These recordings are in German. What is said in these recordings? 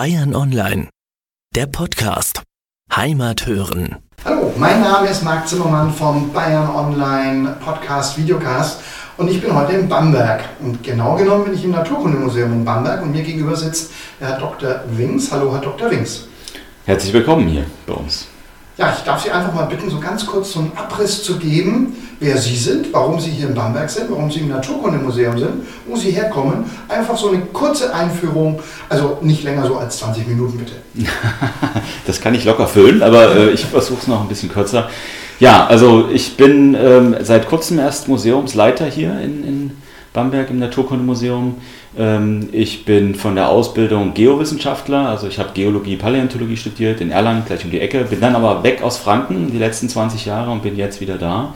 Bayern Online, der Podcast Heimat hören. Hallo, mein Name ist Marc Zimmermann vom Bayern Online Podcast Videocast und ich bin heute in Bamberg. Und genau genommen bin ich im Naturkundemuseum in Bamberg und mir gegenüber sitzt der Herr Dr. Wings. Hallo, Herr Dr. Wings. Herzlich willkommen hier bei uns. Ja, ich darf Sie einfach mal bitten, so ganz kurz so einen Abriss zu geben, wer Sie sind, warum Sie hier in Bamberg sind, warum Sie im Naturkundemuseum sind, wo Sie herkommen. Einfach so eine kurze Einführung, also nicht länger so als 20 Minuten bitte. das kann ich locker füllen, aber äh, ich versuche es noch ein bisschen kürzer. Ja, also ich bin ähm, seit kurzem erst Museumsleiter hier in, in Bamberg im Naturkundemuseum. Ähm, ich bin von der Ausbildung Geowissenschaftler, also ich habe Geologie, Paläontologie studiert in Erlangen, gleich um die Ecke, bin dann aber weg aus Franken die letzten 20 Jahre und bin jetzt wieder da.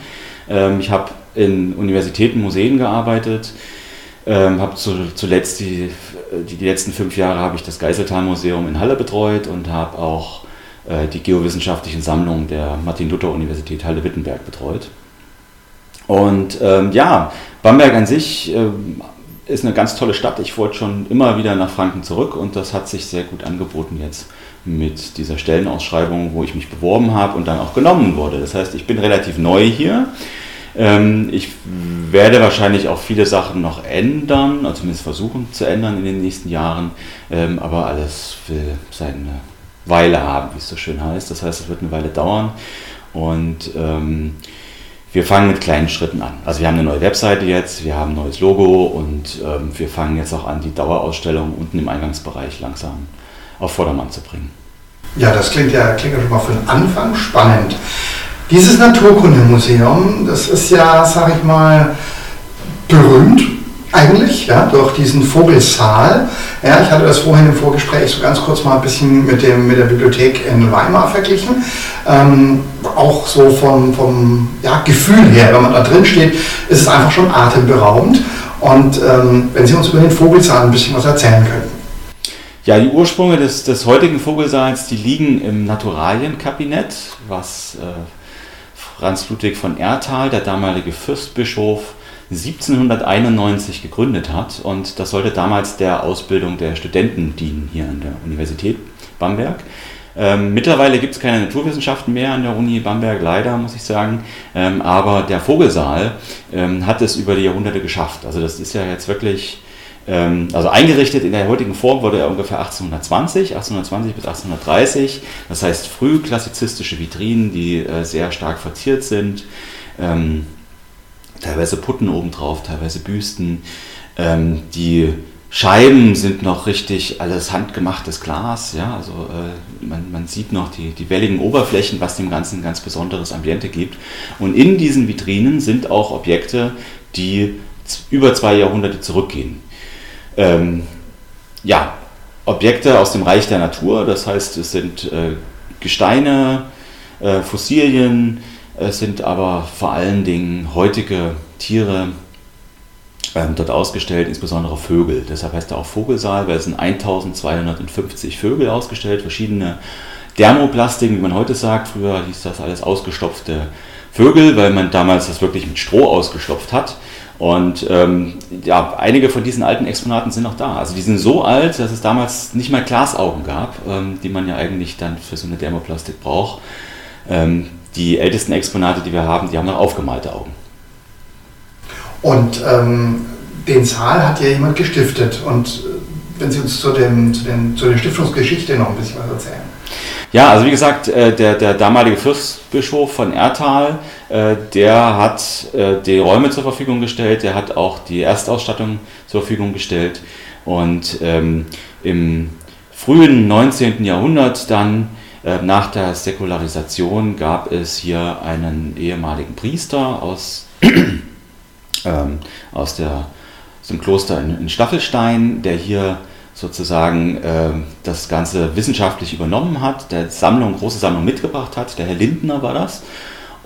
Ähm, ich habe in Universitäten, Museen gearbeitet, ähm, habe zuletzt die, die, die, letzten fünf Jahre habe ich das Geiseltal-Museum in Halle betreut und habe auch äh, die geowissenschaftlichen Sammlungen der Martin-Luther-Universität Halle-Wittenberg betreut. Und ähm, ja, Bamberg an sich ähm, ist eine ganz tolle Stadt. Ich wollte schon immer wieder nach Franken zurück und das hat sich sehr gut angeboten jetzt mit dieser Stellenausschreibung, wo ich mich beworben habe und dann auch genommen wurde. Das heißt, ich bin relativ neu hier. Ähm, ich werde wahrscheinlich auch viele Sachen noch ändern, also zumindest versuchen zu ändern in den nächsten Jahren, ähm, aber alles will seine Weile haben, wie es so schön heißt. Das heißt, es wird eine Weile dauern und ähm, wir fangen mit kleinen Schritten an. Also wir haben eine neue Webseite jetzt, wir haben ein neues Logo und ähm, wir fangen jetzt auch an, die Dauerausstellung unten im Eingangsbereich langsam auf Vordermann zu bringen. Ja, das klingt ja, klingt ja schon mal für den Anfang spannend. Dieses Naturkundemuseum, das ist ja, sag ich mal, berühmt eigentlich, ja, durch diesen Vogelsaal. Ja, ich hatte das vorhin im Vorgespräch so ganz kurz mal ein bisschen mit, dem, mit der Bibliothek in Weimar verglichen. Ähm, auch so vom, vom ja, Gefühl her, wenn man da drin steht, ist es einfach schon atemberaubend. Und ähm, wenn Sie uns über den Vogelsaal ein bisschen was erzählen könnten. Ja, die Ursprünge des, des heutigen Vogelsaals, die liegen im Naturalienkabinett, was äh, Franz Ludwig von Erthal, der damalige Fürstbischof, 1791 gegründet hat. Und das sollte damals der Ausbildung der Studenten dienen hier an der Universität Bamberg. Ähm, mittlerweile gibt es keine Naturwissenschaften mehr an der Uni Bamberg, leider muss ich sagen. Ähm, aber der Vogelsaal ähm, hat es über die Jahrhunderte geschafft. Also das ist ja jetzt wirklich, ähm, also eingerichtet in der heutigen Form wurde er ungefähr 1820, 1820 bis 1830. Das heißt frühklassizistische Vitrinen, die äh, sehr stark verziert sind. Ähm, teilweise Putten obendrauf, teilweise Büsten. Ähm, die Scheiben sind noch richtig alles handgemachtes Glas, ja, also äh, man, man, sieht noch die, die welligen Oberflächen, was dem Ganzen ein ganz besonderes Ambiente gibt. Und in diesen Vitrinen sind auch Objekte, die über zwei Jahrhunderte zurückgehen. Ähm, ja, Objekte aus dem Reich der Natur, das heißt, es sind äh, Gesteine, äh, Fossilien, es sind aber vor allen Dingen heutige Tiere ähm, dort ausgestellt, insbesondere Vögel. Deshalb heißt er auch Vogelsaal, weil es sind 1250 Vögel ausgestellt, verschiedene Dermoplastiken, wie man heute sagt. Früher hieß das alles ausgestopfte Vögel, weil man damals das wirklich mit Stroh ausgestopft hat. Und ähm, ja, einige von diesen alten Exponaten sind noch da. Also die sind so alt, dass es damals nicht mal Glasaugen gab, ähm, die man ja eigentlich dann für so eine Dermoplastik braucht. Ähm, die ältesten Exponate, die wir haben, die haben noch aufgemalte Augen. Und ähm, den Saal hat ja jemand gestiftet. Und äh, wenn Sie uns zu, dem, zu, den, zu der Stiftungsgeschichte noch ein bisschen was erzählen. Ja, also wie gesagt, äh, der, der damalige Fürstbischof von Erthal, äh, der hat die Räume zur Verfügung gestellt, der hat auch die Erstausstattung zur Verfügung gestellt. Und ähm, im frühen 19. Jahrhundert dann nach der Säkularisation gab es hier einen ehemaligen Priester aus, ähm, aus, der, aus dem Kloster in, in Staffelstein, der hier sozusagen äh, das Ganze wissenschaftlich übernommen hat, der Sammlung, große Sammlung mitgebracht hat. Der Herr Lindner war das.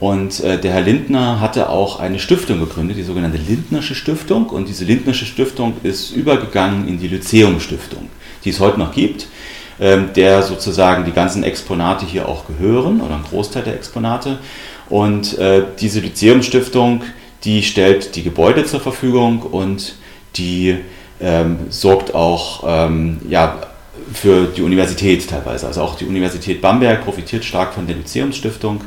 Und äh, der Herr Lindner hatte auch eine Stiftung gegründet, die sogenannte Lindnersche Stiftung. Und diese Lindnersche Stiftung ist übergegangen in die Lyzeum Stiftung, die es heute noch gibt. Ähm, der sozusagen die ganzen Exponate hier auch gehören oder ein Großteil der Exponate. Und äh, diese Lyzeumstiftung, die stellt die Gebäude zur Verfügung und die ähm, sorgt auch ähm, ja, für die Universität teilweise. Also auch die Universität Bamberg profitiert stark von der Lyzeumsstiftung,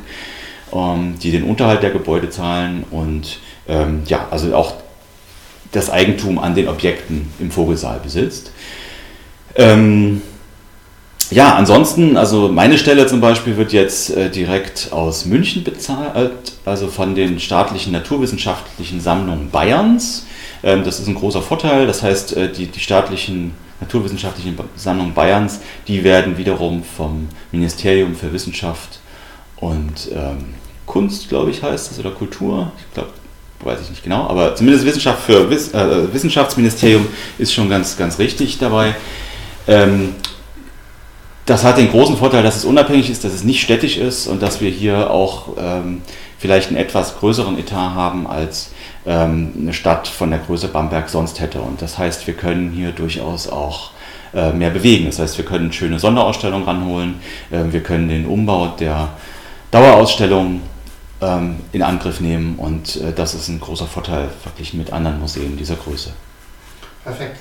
ähm, die den Unterhalt der Gebäude zahlen und ähm, ja, also auch das Eigentum an den Objekten im Vogelsaal besitzt. Ähm, ja, ansonsten, also meine Stelle zum Beispiel wird jetzt äh, direkt aus München bezahlt, also von den staatlichen naturwissenschaftlichen Sammlungen Bayerns. Ähm, das ist ein großer Vorteil. Das heißt, äh, die, die staatlichen naturwissenschaftlichen Sammlungen Bayerns, die werden wiederum vom Ministerium für Wissenschaft und ähm, Kunst, glaube ich, heißt es, oder Kultur. Ich glaube, weiß ich nicht genau, aber zumindest Wissenschaft für Wiss, äh, Wissenschaftsministerium ist schon ganz, ganz richtig dabei. Ähm, das hat den großen Vorteil, dass es unabhängig ist, dass es nicht städtisch ist und dass wir hier auch ähm, vielleicht einen etwas größeren Etat haben, als ähm, eine Stadt von der Größe Bamberg sonst hätte. Und das heißt, wir können hier durchaus auch äh, mehr bewegen. Das heißt, wir können schöne Sonderausstellungen ranholen, äh, wir können den Umbau der Dauerausstellung ähm, in Angriff nehmen und äh, das ist ein großer Vorteil verglichen mit anderen Museen dieser Größe. Perfekt.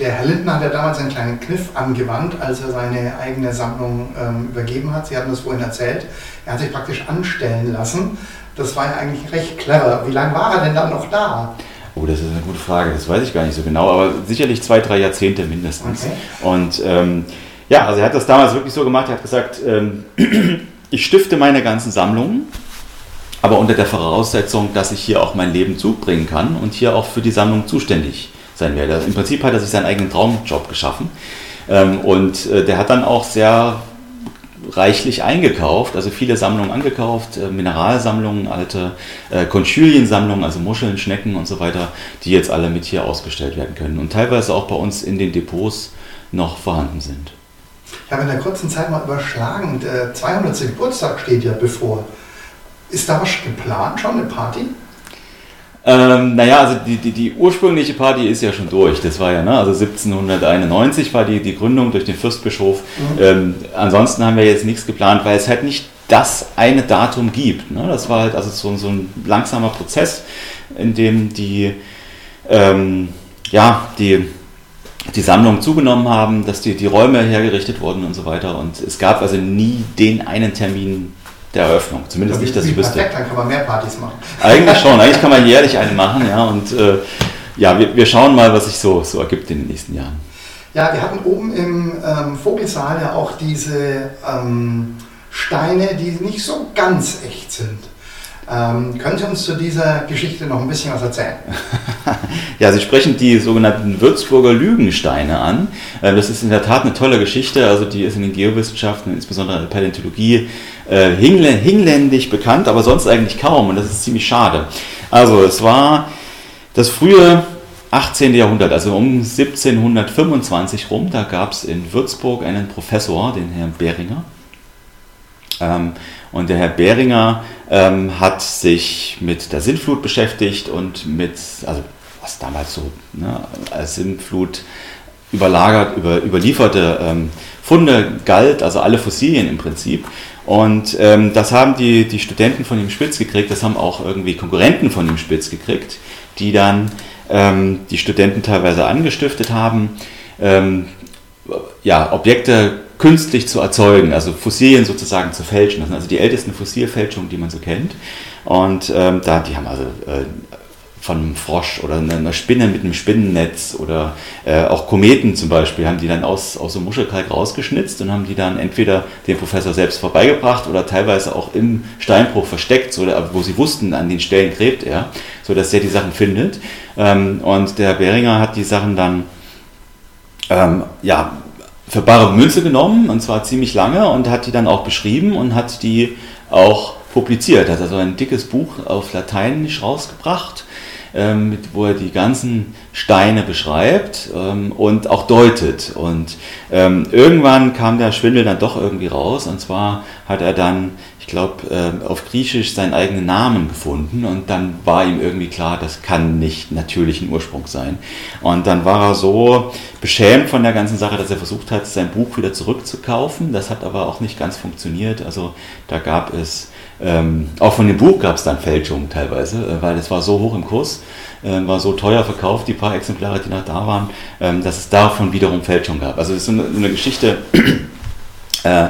Der Herr Lindner hat ja damals einen kleinen Kniff angewandt, als er seine eigene Sammlung ähm, übergeben hat. Sie hatten das vorhin erzählt. Er hat sich praktisch anstellen lassen. Das war ja eigentlich recht clever. Wie lange war er denn dann noch da? Oh, das ist eine gute Frage. Das weiß ich gar nicht so genau, aber sicherlich zwei, drei Jahrzehnte mindestens. Okay. Und ähm, ja, also er hat das damals wirklich so gemacht. Er hat gesagt, ähm, ich stifte meine ganzen Sammlungen, aber unter der Voraussetzung, dass ich hier auch mein Leben zubringen kann und hier auch für die Sammlung zuständig bin sein werde. Also Im Prinzip hat er sich seinen eigenen Traumjob geschaffen ähm, und äh, der hat dann auch sehr reichlich eingekauft, also viele Sammlungen angekauft, äh, Mineralsammlungen, alte äh, Konchylien-Sammlungen, also Muscheln, Schnecken und so weiter, die jetzt alle mit hier ausgestellt werden können und teilweise auch bei uns in den Depots noch vorhanden sind. Ich habe in der kurzen Zeit mal überschlagen, der 200. Geburtstag steht ja bevor. Ist da was geplant, schon eine Party? Ähm, naja, also die, die, die, ursprüngliche Party ist ja schon durch. Das war ja, ne, also 1791 war die, die Gründung durch den Fürstbischof. Mhm. Ähm, ansonsten haben wir jetzt nichts geplant, weil es halt nicht das eine Datum gibt. Ne? Das war halt also so, so ein langsamer Prozess, in dem die, ähm, ja, die, die Sammlungen zugenommen haben, dass die, die Räume hergerichtet wurden und so weiter. Und es gab also nie den einen Termin, der Eröffnung. Zumindest nicht, dass ich wüsste. Perfekt, dann kann man mehr Partys machen. Eigentlich schon, eigentlich kann man jährlich eine machen, ja. Und äh, ja, wir, wir schauen mal, was sich so, so ergibt in den nächsten Jahren. Ja, wir hatten oben im ähm, Vogelsaal ja auch diese ähm, Steine, die nicht so ganz echt sind. Ähm, können Sie uns zu dieser Geschichte noch ein bisschen was erzählen? ja, Sie sprechen die sogenannten Würzburger Lügensteine an. Äh, das ist in der Tat eine tolle Geschichte. Also die ist in den Geowissenschaften, insbesondere in der Paläontologie, äh, hinländisch bekannt, aber sonst eigentlich kaum. Und das ist ziemlich schade. Also es war das frühe 18. Jahrhundert, also um 1725 rum, da gab es in Würzburg einen Professor, den Herrn Behringer. Ähm, und der Herr Behringer ähm, hat sich mit der Sintflut beschäftigt und mit, also was damals so ne, als Sintflut überlagert, über, überlieferte ähm, Funde galt, also alle Fossilien im Prinzip. Und ähm, das haben die, die Studenten von ihm spitz gekriegt, das haben auch irgendwie Konkurrenten von ihm spitz gekriegt, die dann ähm, die Studenten teilweise angestiftet haben, ähm, ja, Objekte künstlich zu erzeugen, also Fossilien sozusagen zu fälschen. Das sind also die ältesten Fossilfälschungen, die man so kennt. Und ähm, da, die haben also äh, von einem Frosch oder einer Spinne mit einem Spinnennetz oder äh, auch Kometen zum Beispiel, haben die dann aus, aus so Muschelkalk rausgeschnitzt und haben die dann entweder dem Professor selbst vorbeigebracht oder teilweise auch im Steinbruch versteckt, so, wo sie wussten, an den Stellen gräbt er, sodass er die Sachen findet. Ähm, und der Beringer hat die Sachen dann ähm, ja, für bare Münze genommen und zwar ziemlich lange und hat die dann auch beschrieben und hat die auch publiziert. Hat also ein dickes Buch auf Lateinisch rausgebracht, ähm, wo er die ganzen Steine beschreibt ähm, und auch deutet. Und ähm, irgendwann kam der Schwindel dann doch irgendwie raus und zwar hat er dann glaube, äh, auf Griechisch seinen eigenen Namen gefunden und dann war ihm irgendwie klar, das kann nicht natürlichen Ursprung sein. Und dann war er so beschämt von der ganzen Sache, dass er versucht hat, sein Buch wieder zurückzukaufen. Das hat aber auch nicht ganz funktioniert. Also da gab es, ähm, auch von dem Buch gab es dann Fälschungen teilweise, äh, weil es war so hoch im Kurs. äh, war so teuer verkauft, die paar Exemplare, die noch da waren, ähm, dass es davon wiederum Fälschung gab. Also es ist so eine, eine Geschichte, äh,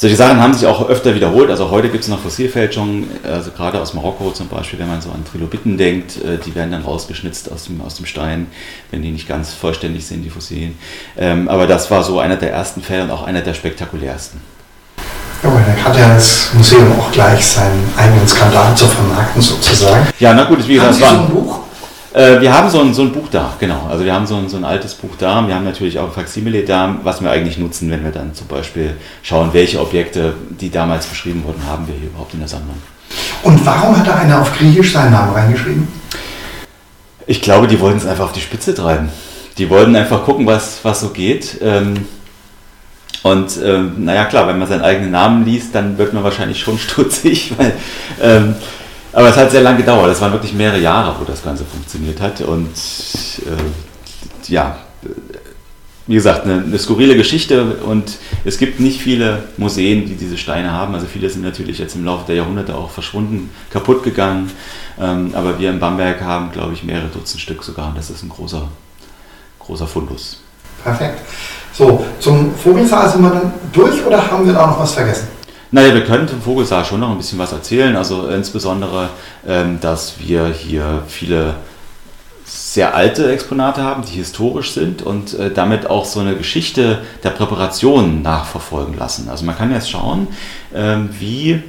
solche Sachen haben sich auch öfter wiederholt. Also heute gibt es noch Fossilfälschungen, also gerade aus Marokko zum Beispiel, wenn man so an Trilobiten denkt, äh, die werden dann rausgeschnitzt aus dem, aus dem Stein, wenn die nicht ganz vollständig sind, die Fossilien. Ähm, aber das war so einer der ersten Fälle und auch einer der spektakulärsten. Ja, aber dann hat ja das Museum auch gleich seinen eigenen Skandal zu vermarkten sozusagen. Ja, na gut, wie gesagt, das war so ein Buch? Äh, wir haben so ein, so ein Buch da, genau. Also wir haben so ein, so ein altes Buch da. Wir haben natürlich auch ein Faximile da, was wir eigentlich nutzen, wenn wir dann zum Beispiel schauen, welche Objekte, die damals beschrieben wurden, haben wir hier überhaupt in der Sammlung. Und warum hat da einer auf Griechisch seinen Namen reingeschrieben? Ich glaube, die wollten es einfach auf die Spitze treiben. Die wollten einfach gucken, was, was so geht. Ähm, und ähm, naja, klar, wenn man seinen eigenen Namen liest, dann wird man wahrscheinlich schon stutzig, weil, ähm, aber es hat sehr lange gedauert. Es waren wirklich mehrere Jahre, wo das Ganze funktioniert hat. Und äh, ja, wie gesagt, eine, eine skurrile Geschichte und es gibt nicht viele Museen, die diese Steine haben. Also viele sind natürlich jetzt im Laufe der Jahrhunderte auch verschwunden, kaputt gegangen. Ähm, aber wir in Bamberg haben, glaube ich, mehrere Dutzend Stück sogar. Und das ist ein großer, großer Fundus. Perfekt. So, zum Vogelsaal sind wir dann durch oder haben wir da noch was vergessen? Naja, wir können zum Vogelsaal schon noch ein bisschen was erzählen. Also insbesondere, ähm, dass wir hier viele sehr alte Exponate haben, die historisch sind und äh, damit auch so eine Geschichte der Präparation nachverfolgen lassen. Also man kann jetzt schauen, ähm, wie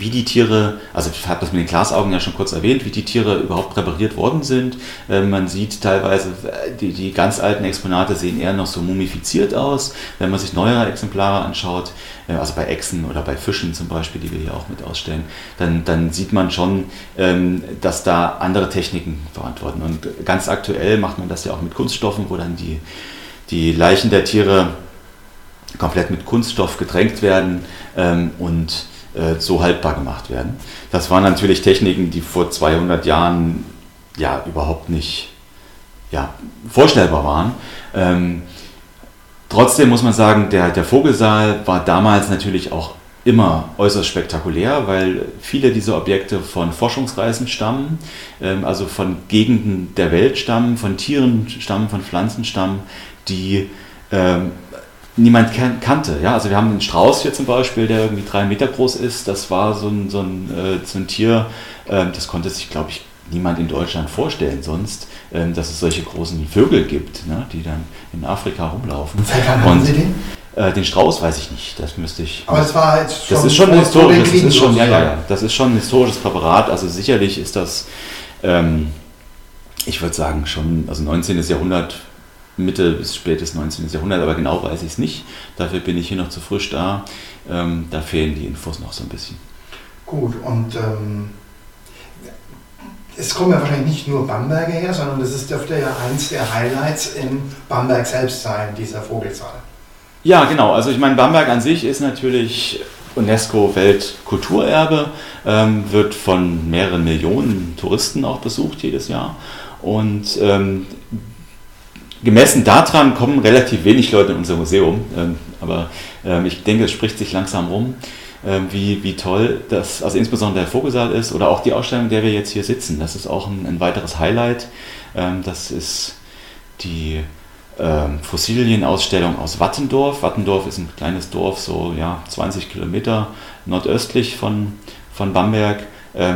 wie die Tiere, also ich habe das mit den Glasaugen ja schon kurz erwähnt, wie die Tiere überhaupt präpariert worden sind. Äh, man sieht teilweise, äh, die, die ganz alten Exponate sehen eher noch so mumifiziert aus. Wenn man sich neuere Exemplare anschaut, äh, also bei Echsen oder bei Fischen zum Beispiel, die wir hier auch mit ausstellen, dann, dann sieht man schon, ähm, dass da andere Techniken verantworten. Und ganz aktuell macht man das ja auch mit Kunststoffen, wo dann die, die Leichen der Tiere komplett mit Kunststoff getränkt werden ähm, und äh, so haltbar gemacht werden. Das waren natürlich Techniken, die vor 200 Jahren ja überhaupt nicht ja, vorstellbar waren. Ähm, trotzdem muss man sagen, der, der Vogelsaal war damals natürlich auch immer äußerst spektakulär, weil viele dieser Objekte von Forschungsreisen stammen, ähm, also von Gegenden der Welt stammen, von Tieren stammen, von Pflanzen stammen, die ähm, niemand kan kannte. Ja? Also wir haben einen Strauß hier zum Beispiel, der irgendwie drei Meter groß ist. Das war so ein, so ein, äh, so ein Tier, äh, das konnte sich, glaube ich, niemand in Deutschland vorstellen sonst, äh, dass es solche großen Vögel gibt, ne? die dann in Afrika rumlaufen. Haben Sie den? Äh, den Strauß weiß ich nicht, das müsste ich. Aber es war jetzt schon das ist schon ein historisches, den das ist schon, ja, ja, ja, das ist schon ein historisches Präparat. Also sicherlich ist das, ähm, ich würde sagen schon, also 19. Jahrhundert, Mitte bis spätes 19. Jahrhundert, aber genau weiß ich es nicht. Dafür bin ich hier noch zu frisch da. Ähm, da fehlen die Infos noch so ein bisschen. Gut, und ähm, es kommen ja wahrscheinlich nicht nur Bamberger her, sondern das ist, dürfte ja eins der Highlights in Bamberg selbst sein, dieser Vogelsaal. Ja, genau. Also ich meine, Bamberg an sich ist natürlich UNESCO-Weltkulturerbe, ähm, wird von mehreren Millionen Touristen auch besucht jedes Jahr. Und ähm, gemessen daran kommen relativ wenig Leute in unser Museum. Ähm, aber ähm, ich denke, es spricht sich langsam rum, ähm, wie, wie toll das, also insbesondere der Vogelsaal ist oder auch die Ausstellung, in der wir jetzt hier sitzen. Das ist auch ein, ein weiteres Highlight. Das ist die Fossilienausstellung aus Wattendorf. Wattendorf ist ein kleines Dorf, so ja, 20 Kilometer nordöstlich von, von Bamberg,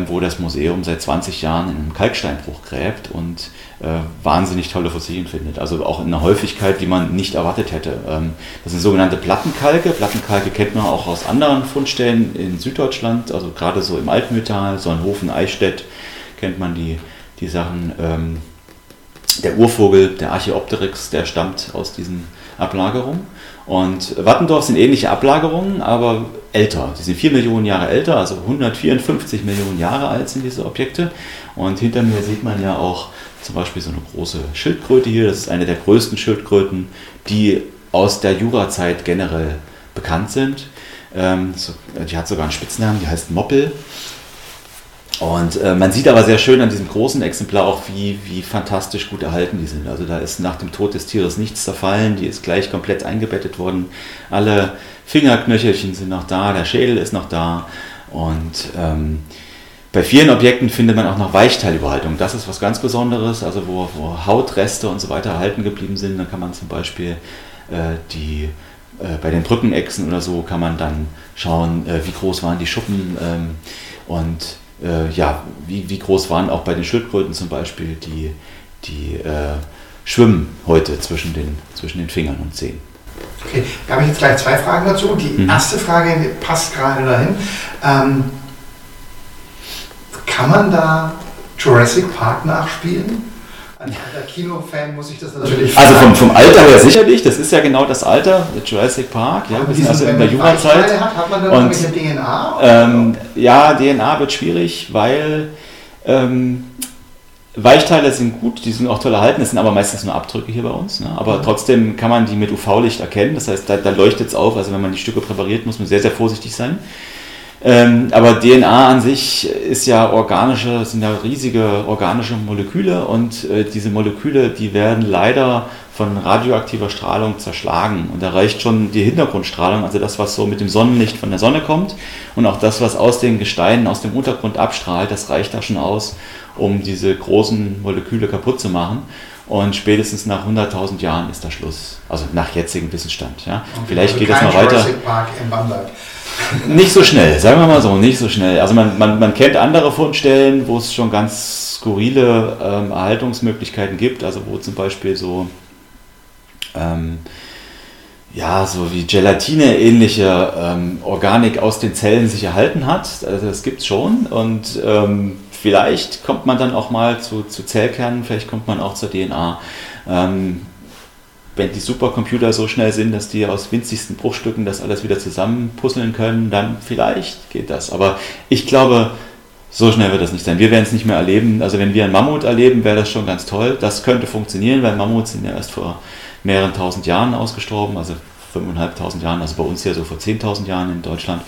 wo das Museum seit 20 Jahren in einem Kalksteinbruch gräbt und äh, wahnsinnig tolle Fossilien findet. Also auch in einer Häufigkeit, die man nicht erwartet hätte. Ähm, das sind sogenannte Plattenkalke. Plattenkalke kennt man auch aus anderen Fundstellen in Süddeutschland, also gerade so im Altmühltal, Sonnenhofen, Eichstätt kennt man die, die Sachen. Ähm, der Urvogel, der Archaeopteryx, der stammt aus diesen Ablagerungen. Und Wattendorf sind ähnliche Ablagerungen, aber älter. Die sind 4 Millionen Jahre älter, also 154 Millionen Jahre alt sind diese Objekte. Und hinter mir sieht man ja auch zum Beispiel so eine große Schildkröte hier. Das ist eine der größten Schildkröten, die aus der Jurazeit generell bekannt sind. Ähm, die hat sogar einen Spitznamen, die heißt Moppel. Und äh, man sieht aber sehr schön an diesem großen Exemplar auch, wie, wie fantastisch gut erhalten die sind. Also da ist nach dem Tod des Tieres nichts zerfallen, die ist gleich komplett eingebettet worden. Alle Fingerknöchelchen sind noch da, der Schädel ist noch da. Und ähm, bei vielen Objekten findet man auch noch Weichteilüberhaltung. Das ist was ganz Besonderes, also wo, wo Hautreste und so weiter erhalten geblieben sind. Dann kann man zum Beispiel äh, die, äh, bei den Brückenechsen oder so kann man dann schauen, äh, wie groß waren die Schuppen ähm, und äh, ja, wie, wie groß waren auch bei den Schildkröten zum Beispiel die, die äh, Schwimmen heute zwischen den, zwischen den Fingern und Zehen. Okay, da habe ich jetzt gleich zwei Fragen dazu. Die mhm. erste Frage passt gerade dahin. Ähm, kann man da Jurassic Park nachspielen? Als alter Kinofan muss ich das natürlich Also vom, vom Alter her sicherlich, das ist ja genau das Alter, Jurassic Park, ja, wir sind also in der Jurazeit. Hat, hat man da und, DNA? Ähm, ja, DNA wird schwierig, weil ähm, Weichteile sind gut, die sind auch toll erhalten, das sind aber meistens nur Abdrücke hier bei uns. Ne? Aber mhm. trotzdem kann man die mit UV-Licht erkennen, das heißt, da, da leuchtet es auf. Also wenn man die Stücke präpariert, muss man sehr, sehr vorsichtig sein. Ähm, aber DNA an sich ist ja organische, sind ja riesige organische Moleküle und äh, diese Moleküle, die werden leider von radioaktiver Strahlung zerschlagen und da reicht schon die Hintergrundstrahlung, also das, was so mit dem Sonnenlicht von der Sonne kommt und auch das, was aus den Gesteinen, aus dem Untergrund abstrahlt, das reicht da schon aus, um diese großen Moleküle kaputt zu machen. Und spätestens nach 100.000 Jahren ist da Schluss. Also nach jetzigem Wissensstand. Ja. Vielleicht also geht es noch weiter. Nicht so schnell, sagen wir mal so, nicht so schnell. Also man, man, man kennt andere Fundstellen, wo es schon ganz skurrile ähm, Erhaltungsmöglichkeiten gibt, also wo zum Beispiel so, ähm, ja, so wie Gelatine-ähnliche ähm, Organik aus den Zellen sich erhalten hat. Also das gibt es schon und ähm, vielleicht kommt man dann auch mal zu, zu Zellkernen, vielleicht kommt man auch zur DNA. Ähm, wenn die Supercomputer so schnell sind, dass die aus winzigsten Bruchstücken das alles wieder zusammenpuzzeln können, dann vielleicht geht das. Aber ich glaube, so schnell wird das nicht sein. Wir werden es nicht mehr erleben. Also wenn wir einen Mammut erleben, wäre das schon ganz toll. Das könnte funktionieren, weil Mammuts sind ja erst vor mehreren tausend Jahren ausgestorben, also 5.500 Jahren, also bei uns ja so vor 10.000 Jahren in Deutschland.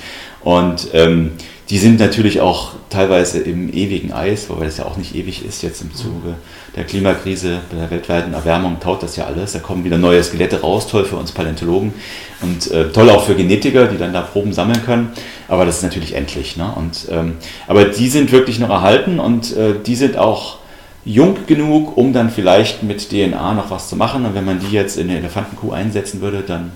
Und ähm, die sind natürlich auch teilweise im ewigen Eis, wobei das ja auch nicht ewig ist. Jetzt im Zuge der Klimakrise, bei der weltweiten Erwärmung taut das ja alles. Da kommen wieder neue Skelette raus, toll für uns Paläontologen und äh, toll auch für Genetiker, die dann da Proben sammeln können. Aber das ist natürlich endlich. Ne? Und, ähm, aber die sind wirklich noch erhalten und äh, die sind auch jung genug, um dann vielleicht mit DNA noch was zu machen. Und wenn man die jetzt in eine Elefantenkuh einsetzen würde, dann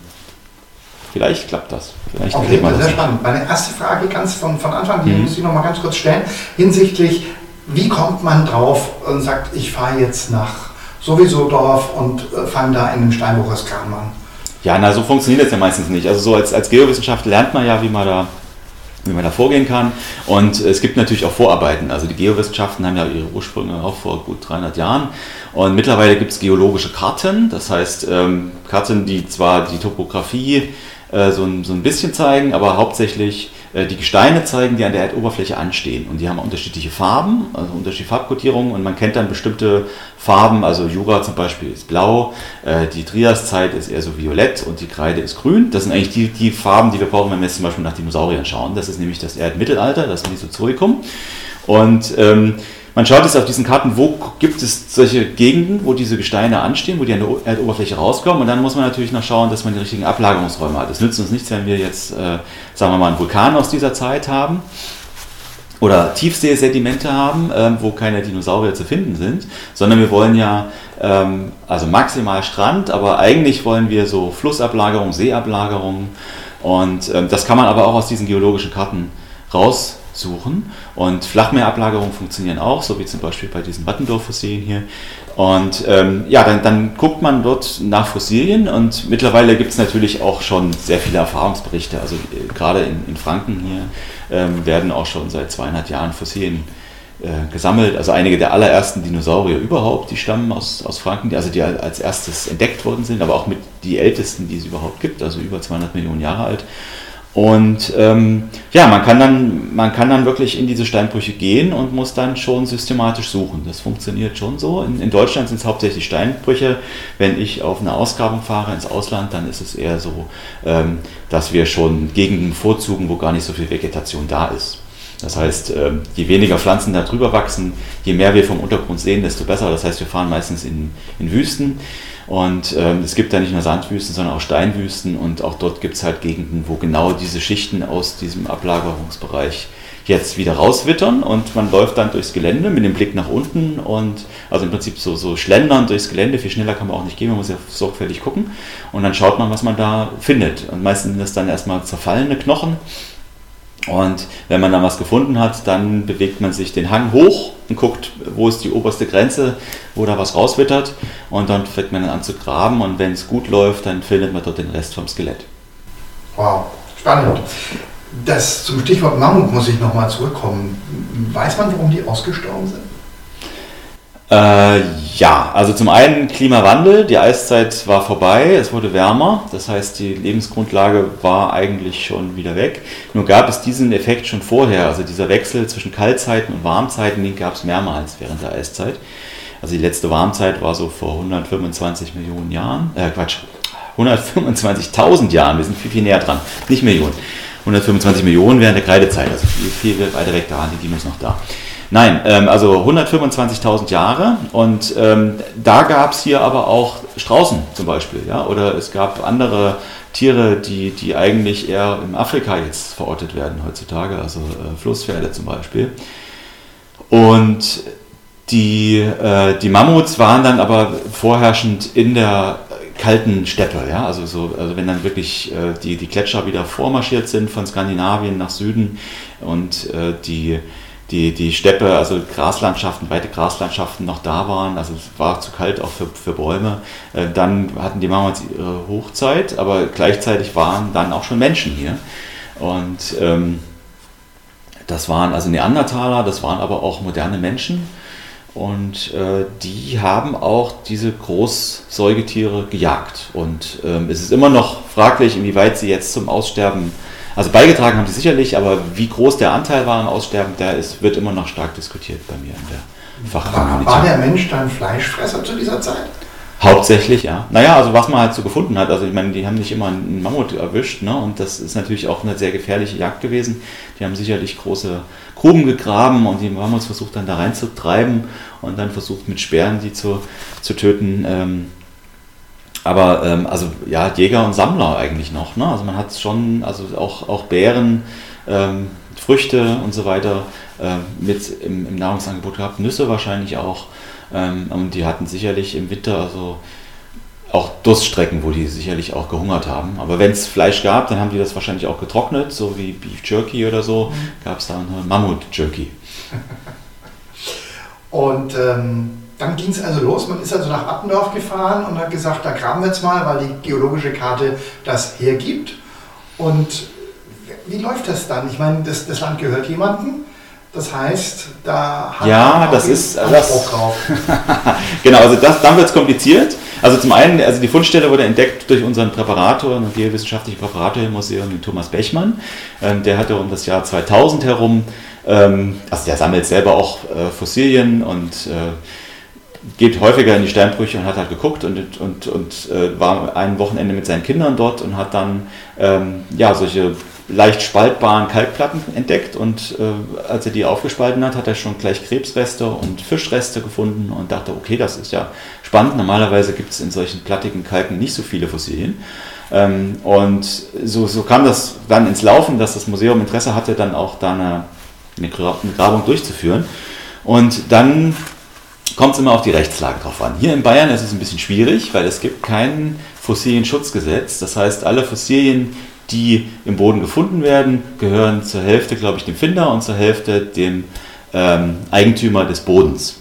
Vielleicht klappt das. Vielleicht okay, das sehr spannend. Meine erste Frage ganz von, von Anfang, die mhm. muss ich noch mal ganz kurz stellen, hinsichtlich, wie kommt man drauf und sagt, ich fahre jetzt nach sowieso Dorf und äh, fange da in einem Steinbrucherskram an? Ja, na, so funktioniert das ja meistens nicht. Also so als, als Geowissenschaftler lernt man ja, wie man da wie man da vorgehen kann. Und es gibt natürlich auch Vorarbeiten. Also die Geowissenschaften haben ja ihre Ursprünge auch vor gut 300 Jahren. Und mittlerweile gibt es geologische Karten, das heißt ähm, Karten, die zwar die Topografie äh, so, ein, so ein bisschen zeigen, aber hauptsächlich äh, die Gesteine zeigen, die an der Erdoberfläche anstehen. Und die haben unterschiedliche Farben, also unterschiedliche Farbkodierungen und man kennt dann bestimmte Farben, also Jura zum Beispiel ist blau, äh, die Triaszeit ist eher so violett und die Kreide ist grün. Das sind eigentlich die, die Farben, die wir brauchen, wenn wir jetzt zum Beispiel nach Dinosauriern schauen. Das ist nämlich das Erdmittelalter, das Mesozoikum. Und ähm, man schaut jetzt auf diesen Karten, wo gibt es solche Gegenden, wo diese Gesteine anstehen, wo die an der Erdoberfläche rauskommen. Und dann muss man natürlich noch schauen, dass man die richtigen Ablagerungsräume hat. Es nützt uns nichts, wenn wir jetzt, äh, sagen wir mal, einen Vulkan aus dieser Zeit haben oder Tiefseesedimente haben, ähm, wo keine Dinosaurier zu finden sind, sondern wir wollen ja ähm, also maximal Strand, aber eigentlich wollen wir so Flussablagerung, Seeablagerung und ähm, das kann man aber auch aus diesen geologischen Karten raus suchen. Und Flachmeerablagerungen funktionieren auch, so wie zum Beispiel bei diesen Wattendorf-Fossilien hier. Und ähm, ja, dann, dann, guckt man dort nach Fossilien und mittlerweile gibt es natürlich auch schon sehr viele Erfahrungsberichte. Also äh, gerade in, in, Franken hier ähm, werden auch schon seit 200 Jahren Fossilien äh, gesammelt. Also einige der allerersten Dinosaurier überhaupt, die stammen aus, aus Franken, die, also die als erstes entdeckt worden sind, aber auch mit die ältesten, die es überhaupt gibt, also über 200 Millionen Jahre alt. Und ähm, ja, man kann, dann, man kann dann wirklich in diese Steinbrüche gehen und muss dann schon systematisch suchen. Das funktioniert schon so. In, in Deutschland sind es hauptsächlich Steinbrüche. Wenn ich auf eine Ausgrabung fahre ins Ausland, dann ist es eher so, ähm, dass wir schon Gegenden vorzugen, wo gar nicht so viel Vegetation da ist. Das heißt, ähm, je weniger Pflanzen da drüber wachsen, je mehr wir vom Untergrund sehen, desto besser. Das heißt, wir fahren meistens in, in Wüsten. Und ähm, es gibt da nicht nur Sandwüsten, sondern auch Steinwüsten und auch dort gibt es halt Gegenden, wo genau diese Schichten aus diesem Ablagerungsbereich jetzt wieder rauswittern und man läuft dann durchs Gelände mit dem Blick nach unten und also im Prinzip so, so schlendern durchs Gelände. Viel schneller kann man auch nicht gehen, man muss ja sorgfältig gucken und dann schaut man, was man da findet. Und meistens sind das dann erstmal zerfallene Knochen. Und wenn man dann was gefunden hat, dann bewegt man sich den Hang hoch und guckt, wo ist die oberste Grenze, wo da was rauswittert. Und dann fängt man an zu graben und wenn es gut läuft, dann findet man dort den Rest vom Skelett. Wow, spannend. Das, zum Stichwort Mammut muss ich nochmal zurückkommen. Weiß man, warum die ausgestorben sind? Äh, ja, also zum einen Klimawandel, die Eiszeit war vorbei, es wurde wärmer, das heißt die Lebensgrundlage war eigentlich schon wieder weg. Nur gab es diesen Effekt schon vorher, also dieser Wechsel zwischen Kaltzeiten und Warmzeiten, den gab es mehrmals während der Eiszeit. Also die letzte Warmzeit war so vor 125 Millionen Jahren, äh Quatsch, 125.000 Jahren, wir sind viel, viel näher dran, nicht Millionen. 125 Millionen während der Kreidezeit, also viel, viel weiter weg da, die Dino ist noch da. Nein, ähm, also 125.000 Jahre und ähm, da gab es hier aber auch Straußen zum Beispiel, ja, oder es gab andere Tiere, die, die eigentlich eher in Afrika jetzt verortet werden heutzutage, also äh, Flusspferde zum Beispiel. Und die, äh, die Mammuts waren dann aber vorherrschend in der kalten Steppe, ja, also so, also wenn dann wirklich äh, die, die Gletscher wieder vormarschiert sind von Skandinavien nach Süden und äh, die die, die Steppe, also Graslandschaften, weite Graslandschaften noch da waren, also es war zu kalt auch für, für Bäume. Äh, dann hatten die Mammuts ihre Hochzeit, aber gleichzeitig waren dann auch schon Menschen hier. Und ähm, das waren also Neandertaler, das waren aber auch moderne Menschen. Und äh, die haben auch diese Großsäugetiere gejagt. Und ähm, es ist immer noch fraglich, inwieweit sie jetzt zum Aussterben also beigetragen haben sie sicherlich, aber wie groß der Anteil war am Aussterben, der ist, wird immer noch stark diskutiert bei mir in der Fachkommunität. War, war der Mensch dann Fleischfresser zu dieser Zeit? Hauptsächlich, ja. Naja, also was man halt so gefunden hat, also ich meine, die haben nicht immer einen Mammut erwischt, ne? Und das ist natürlich auch eine sehr gefährliche Jagd gewesen. Die haben sicherlich große Gruben gegraben und die Mammuts versucht dann da reinzutreiben und dann versucht mit Speeren die zu, zu töten. Ähm, aber ähm, also ja, Jäger und Sammler eigentlich noch. Ne? Also man hat schon, also auch, auch Beeren, ähm, Früchte und so weiter ähm, mit im, im, Nahrungsangebot gehabt, Nüsse wahrscheinlich auch. Ähm, und die hatten sicherlich im Winter also auch Durststrecken, wo die sicherlich auch gehungert haben. Aber wenn es Fleisch gab, dann haben die das wahrscheinlich auch getrocknet, so wie Beef Jerky oder so, mhm. gab es da eine Mammut Jerky. und ähm dann ging es also los. Man ist also nach Attendorf gefahren und hat gesagt, da graben wir jetzt mal, weil die geologische Karte das hergibt. Und wie läuft das dann? Ich meine, das, das Land gehört jemandem. Das heißt, da hat ja, das ist das, drauf. genau, also das, dann wird es kompliziert. Also zum einen, also die Fundstelle wurde entdeckt durch unseren Präparator, ein geowissenschaftliches Präparator im Museum, den Thomas Bechmann. Ähm, der hatte um das Jahr 2000 herum, ähm, also der sammelt selber auch äh, Fossilien und äh, geht häufiger in die Steinbrüche und hat halt geguckt und, und, und äh, war ein Wochenende mit seinen Kindern dort und hat dann ähm, ja, solche leicht spaltbaren Kalkplatten entdeckt und äh, als er die aufgespalten hat, hat er schon gleich Krebsreste und Fischreste gefunden und dachte, okay, das ist ja spannend. Normalerweise gibt es in solchen plattigen Kalken nicht so viele Fossilien. Ähm, und so, so kam das dann ins Laufen, dass das Museum Interesse hatte, dann auch da eine, eine Grabung durchzuführen. Und dann kommt es immer auf die Rechtslage drauf an. Hier in Bayern ist es ein bisschen schwierig, weil es gibt kein Fossilienschutzgesetz. Das heißt, alle Fossilien, die im Boden gefunden werden, gehören zur Hälfte, glaube ich, dem Finder und zur Hälfte dem ähm, Eigentümer des Bodens.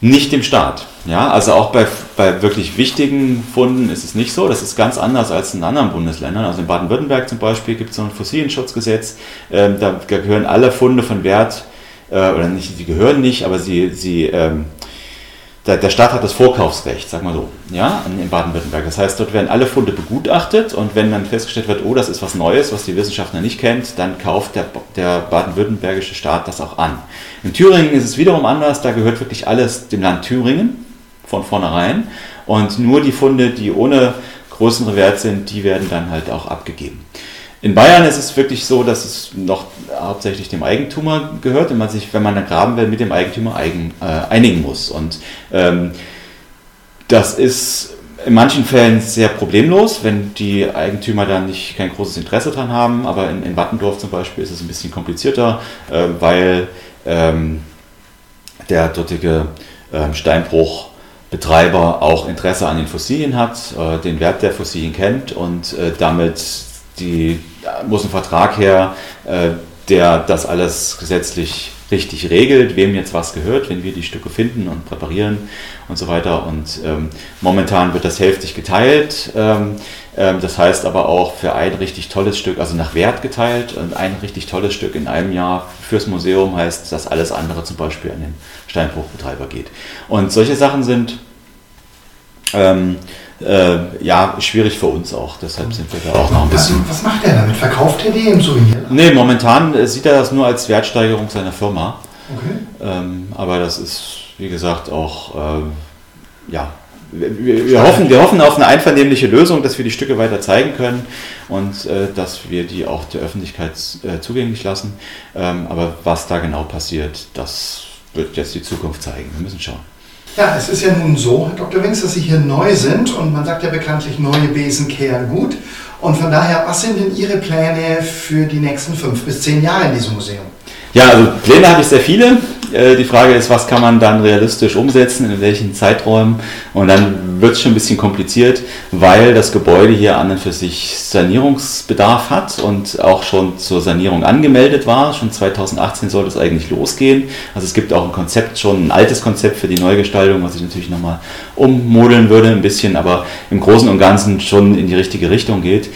Nicht dem Staat. Ja, also auch bei, bei wirklich wichtigen Funden ist es nicht so. Das ist ganz anders als in anderen Bundesländern. Also in Baden-Württemberg zum Beispiel gibt es so ein Fossilienschutzgesetz. Ähm, da gehören alle Funde von Wert, äh, oder nicht, sie gehören nicht, aber sie, sie ähm, der, der Staat hat das Vorkaufsrecht, sag mal so, ja, in Baden-Württemberg. Das heißt, dort werden alle Funde begutachtet und wenn dann festgestellt wird, oh, das ist was Neues, was die Wissenschaftler nicht kennt, dann kauft der, der baden-württembergische Staat das auch an. In Thüringen ist es wiederum anders, da gehört wirklich alles dem Land Thüringen von vornherein und nur die Funde, die ohne größere Wert sind, die werden dann halt auch abgegeben. In Bayern ist es wirklich so, dass es noch hauptsächlich dem Eigentümer gehört und man sich, wenn man dann graben will, mit dem Eigentümer eigen, äh, einigen muss. Und ähm, das ist in manchen Fällen sehr problemlos, wenn die Eigentümer dann nicht kein großes Interesse dran haben. Aber in, in Wattendorf zum Beispiel ist es ein bisschen komplizierter, äh, weil ähm, der dortige ähm, Steinbruchbetreiber auch Interesse an den Fossilien hat, äh, den Wert der Fossilien kennt und äh, damit die, muss ein Vertrag her, äh, der das alles gesetzlich richtig regelt, wem jetzt was gehört, wenn wir die Stücke finden und präparieren und so weiter. Und ähm, momentan wird das hälftig geteilt. Ähm, ähm, das heißt aber auch für ein richtig tolles Stück, also nach Wert geteilt, und ein richtig tolles Stück in einem Jahr fürs Museum heißt, dass alles andere zum Beispiel an den Steinbruchbetreiber geht. Und solche Sachen sind ähm, äh, ja, schwierig für uns auch. Deshalb sind wir da auch noch ein bisschen. Was, was macht er damit? Verkauft er die im Souvenir? Nee, momentan äh, sieht er das nur als Wertsteigerung seiner Firma. Okay. Ähm, aber das ist, wie gesagt, auch, äh, ja, wir, wir, hoffen, wir hoffen auf eine einvernehmliche Lösung, dass wir die Stücke weiter zeigen können und äh, dass wir die auch der Öffentlichkeit äh, zugänglich lassen. Ähm, aber was da genau passiert, das wird jetzt die Zukunft zeigen. Wir müssen schauen. Ja, es ist ja nun so, Herr Dr. Wings, dass Sie hier neu sind und man sagt ja bekanntlich, neue Besen kehren gut. Und von daher, was sind denn Ihre Pläne für die nächsten fünf bis zehn Jahre in diesem Museum? Ja, also Pläne habe ich sehr viele. Äh, die Frage ist, was kann man dann realistisch umsetzen, in welchen Zeiträumen. Und dann wird es schon ein bisschen kompliziert, weil das Gebäude hier an und für sich Sanierungsbedarf hat und auch schon zur Sanierung angemeldet war. Schon 2018 sollte es eigentlich losgehen. Also es gibt auch ein Konzept, schon ein altes Konzept für die Neugestaltung, was ich natürlich nochmal ummodeln würde ein bisschen, aber im Großen und Ganzen schon in die richtige Richtung geht.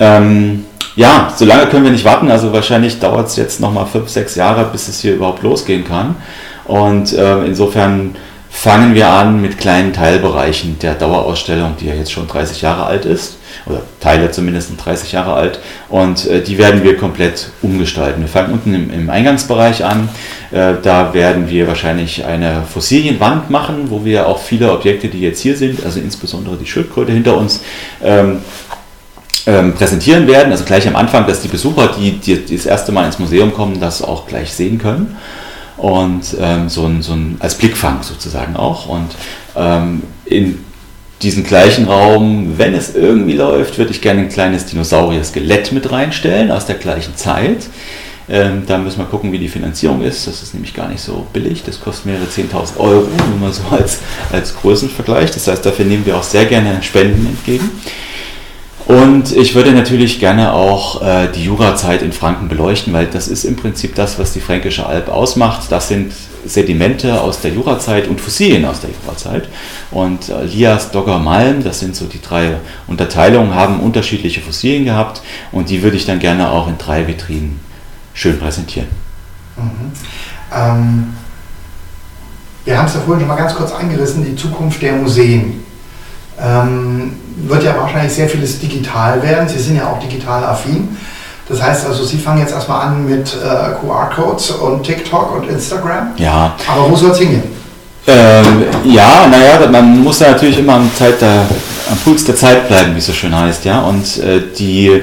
Ähm, ja, so lange können wir nicht warten. Also wahrscheinlich dauert es jetzt nochmal fünf, sechs Jahre, bis es hier überhaupt losgehen kann. Und äh, insofern fangen wir an mit kleinen Teilbereichen der Dauerausstellung, die ja jetzt schon 30 Jahre alt ist, oder Teile zumindest 30 Jahre alt. Und äh, die werden wir komplett umgestalten. Wir fangen unten im, im Eingangsbereich an. Äh, da werden wir wahrscheinlich eine Fossilienwand machen, wo wir auch viele Objekte, die jetzt hier sind, also insbesondere die Schildkröte hinter uns, ähm, ähm, präsentieren werden, also gleich am Anfang, dass die Besucher, die, die, die, das erste Mal ins Museum kommen, das auch gleich sehen können. Und ähm, so, ein, so ein als Blickfang sozusagen auch. Und ähm, in diesen gleichen Raum, wenn es irgendwie läuft, würde ich gerne ein kleines Dinosaurier-Skelett mit reinstellen aus der gleichen Zeit. Ähm, da müssen wir gucken, wie die Finanzierung ist. Das ist nämlich gar nicht so billig. Das kostet mehrere 10.000 Euro, nur mal so als, als Größenvergleich. Das heißt, dafür nehmen wir auch sehr gerne Spenden entgegen. Und ich würde natürlich gerne auch äh, die Jurazeit in Franken beleuchten, weil das ist im Prinzip das, was die Fränkische Alb ausmacht. Das sind Sedimente aus der Jurazeit und Fossilien aus der Jurazeit. Und äh, Lias, Dogger, Malm, das sind so die drei Unterteilungen, haben unterschiedliche Fossilien gehabt und die würde ich dann gerne auch in drei Vitrinen schön präsentieren. Mhm. Ähm, wir haben es ja vorhin schon mal ganz kurz angerissen, die Zukunft der Museen. Ähm, wird ja wahrscheinlich sehr vieles digital werden. Sie sind ja auch digital affin. Das heißt also, Sie fangen jetzt erstmal an mit äh, QR-Codes und TikTok und Instagram. Ja. Aber wo soll es hingehen? Ähm, ja, naja, man muss ja natürlich immer am, Zeit der, am Puls der Zeit bleiben, wie es so schön heißt. Ja? Und äh, die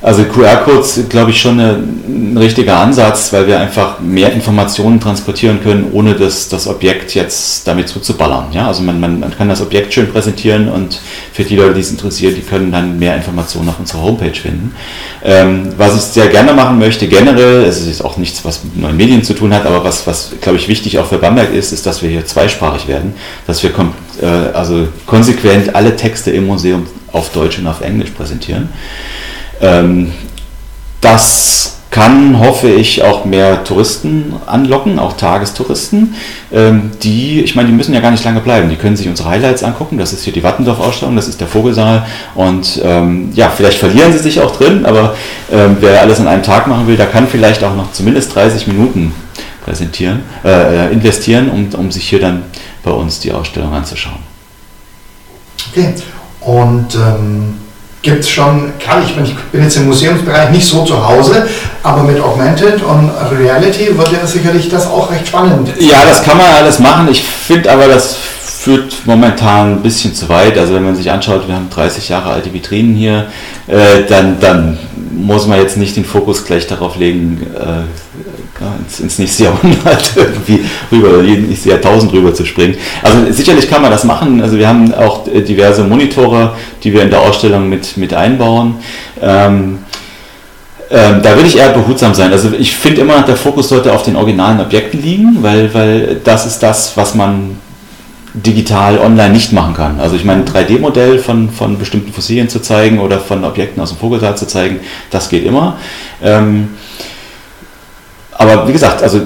also QR-Codes, glaube ich, schon ein richtiger Ansatz, weil wir einfach mehr Informationen transportieren können, ohne das, das Objekt jetzt damit zuzuballern. Ja? Also man, man, man kann das Objekt schön präsentieren und für die Leute, die es interessiert, die können dann mehr Informationen auf unserer Homepage finden. Ähm, was ich sehr gerne machen möchte, generell, es ist auch nichts, was mit neuen Medien zu tun hat, aber was, was glaube ich, wichtig auch für Bamberg ist, ist, dass wir hier zweisprachig werden, dass wir äh, also konsequent alle Texte im Museum auf Deutsch und auf Englisch präsentieren. Ähm, das kann, hoffe ich, auch mehr Touristen anlocken, auch Tagestouristen, ähm, die, ich meine, die müssen ja gar nicht lange bleiben, die können sich unsere Highlights angucken, das ist hier die Wattendorf-Ausstellung, das ist der Vogelsaal. Und ähm, ja, vielleicht verlieren sie sich auch drin, aber ähm, wer alles an einem Tag machen will, der kann vielleicht auch noch zumindest 30 Minuten präsentieren, äh, investieren, um, um sich hier dann bei uns die Ausstellung anzuschauen. Okay, und ähm gibt es schon, klar, ich bin, ich bin jetzt im Museumsbereich nicht so zu Hause, aber mit Augmented und Reality wird ja sicherlich das auch recht spannend. Ja, das kann man alles machen. Ich finde aber, das führt momentan ein bisschen zu weit. Also wenn man sich anschaut, wir haben 30 Jahre alte Vitrinen hier, äh, dann, dann muss man jetzt nicht den Fokus gleich darauf legen, äh, ins, ins nächste Jahrhundert irgendwie rüber, ins Jahrtausend rüber zu springen. Also sicherlich kann man das machen. Also wir haben auch diverse Monitore, die wir in der Ausstellung mit, mit einbauen. Ähm, ähm, da würde ich eher behutsam sein. Also ich finde immer, der Fokus sollte auf den originalen Objekten liegen, weil, weil das ist das, was man digital online nicht machen kann. Also ich meine, ein 3D-Modell von, von bestimmten Fossilien zu zeigen oder von Objekten aus dem Vogelsaal zu zeigen, das geht immer. Ähm, aber wie gesagt, also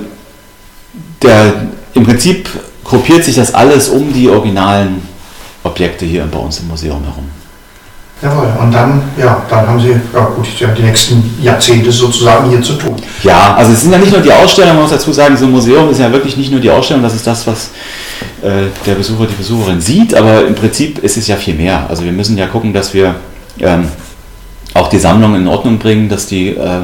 der, im Prinzip gruppiert sich das alles um die originalen Objekte hier bei uns im Museum herum. Jawohl, und dann, ja, dann haben Sie ja, gut, die nächsten Jahrzehnte sozusagen hier zu tun. Ja, also es sind ja nicht nur die Ausstellungen, man muss dazu sagen, so ein Museum ist ja wirklich nicht nur die Ausstellung, das ist das, was äh, der Besucher, die Besucherin sieht, aber im Prinzip ist es ja viel mehr. Also wir müssen ja gucken, dass wir ähm, auch die Sammlung in Ordnung bringen, dass die äh,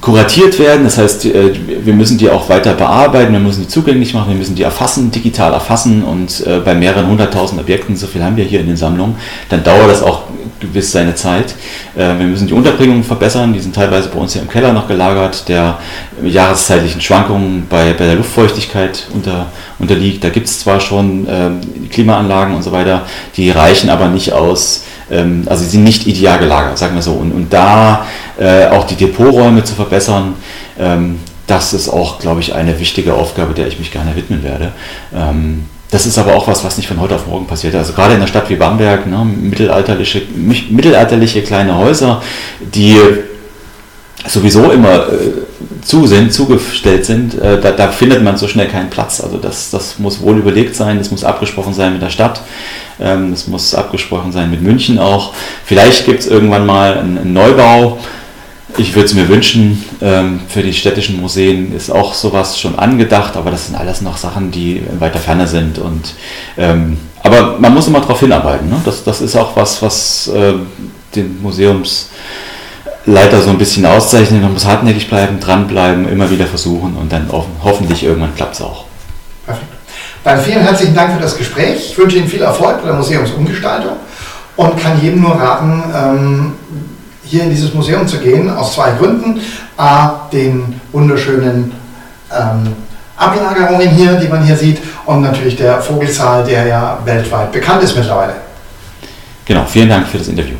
kuratiert werden. Das heißt, äh, wir müssen die auch weiter bearbeiten, wir müssen die zugänglich machen, wir müssen die erfassen, digital erfassen und äh, bei mehreren hunderttausend Objekten, so viel haben wir hier in den Sammlungen, dann dauert das auch gewiss seine Zeit. Äh, wir müssen die Unterbringung verbessern, die sind teilweise bei uns hier im Keller noch gelagert, der jahreszeitlichen Schwankungen bei, bei der Luftfeuchtigkeit unter, unterliegt. Da gibt es zwar schon ähm, Klimaanlagen und so weiter, die reichen aber nicht aus, ähm, also sie sind nicht ideal gelagert, sagen wir so. Und, und da äh, auch die Depoträume zu verbessern, ähm, das ist auch, glaube ich, eine wichtige Aufgabe, der ich mich gerne widmen werde. Ähm, das ist aber auch was, was nicht von heute auf morgen passiert. Also gerade in einer Stadt wie Bamberg, ne, mittelalterliche, mittelalterliche kleine Häuser, die sowieso immer äh, zu sind, zugestellt sind, äh, da, da, findet man so schnell keinen Platz. Also das, das muss wohl überlegt sein, das muss abgesprochen sein mit der Stadt, ähm, das muss abgesprochen sein mit München auch. Vielleicht gibt es irgendwann mal einen, einen Neubau. Ich würde es mir wünschen, ähm, für die städtischen Museen ist auch sowas schon angedacht, aber das sind alles noch Sachen, die weiter Ferne sind. Und, ähm, aber man muss immer darauf hinarbeiten. Ne? Das, das ist auch was, was äh, den Museums Leiter so ein bisschen auszeichnen. Man muss hartnäckig bleiben, dranbleiben, immer wieder versuchen und dann hoffentlich irgendwann klappt es auch. Perfekt. Dann vielen herzlichen Dank für das Gespräch. Ich wünsche Ihnen viel Erfolg bei der Museumsumgestaltung und kann jedem nur raten, ähm, hier in dieses Museum zu gehen, aus zwei Gründen. A, den wunderschönen ähm, Ablagerungen hier, die man hier sieht, und natürlich der Vogelsaal, der ja weltweit bekannt ist mittlerweile. Genau, vielen Dank für das Interview.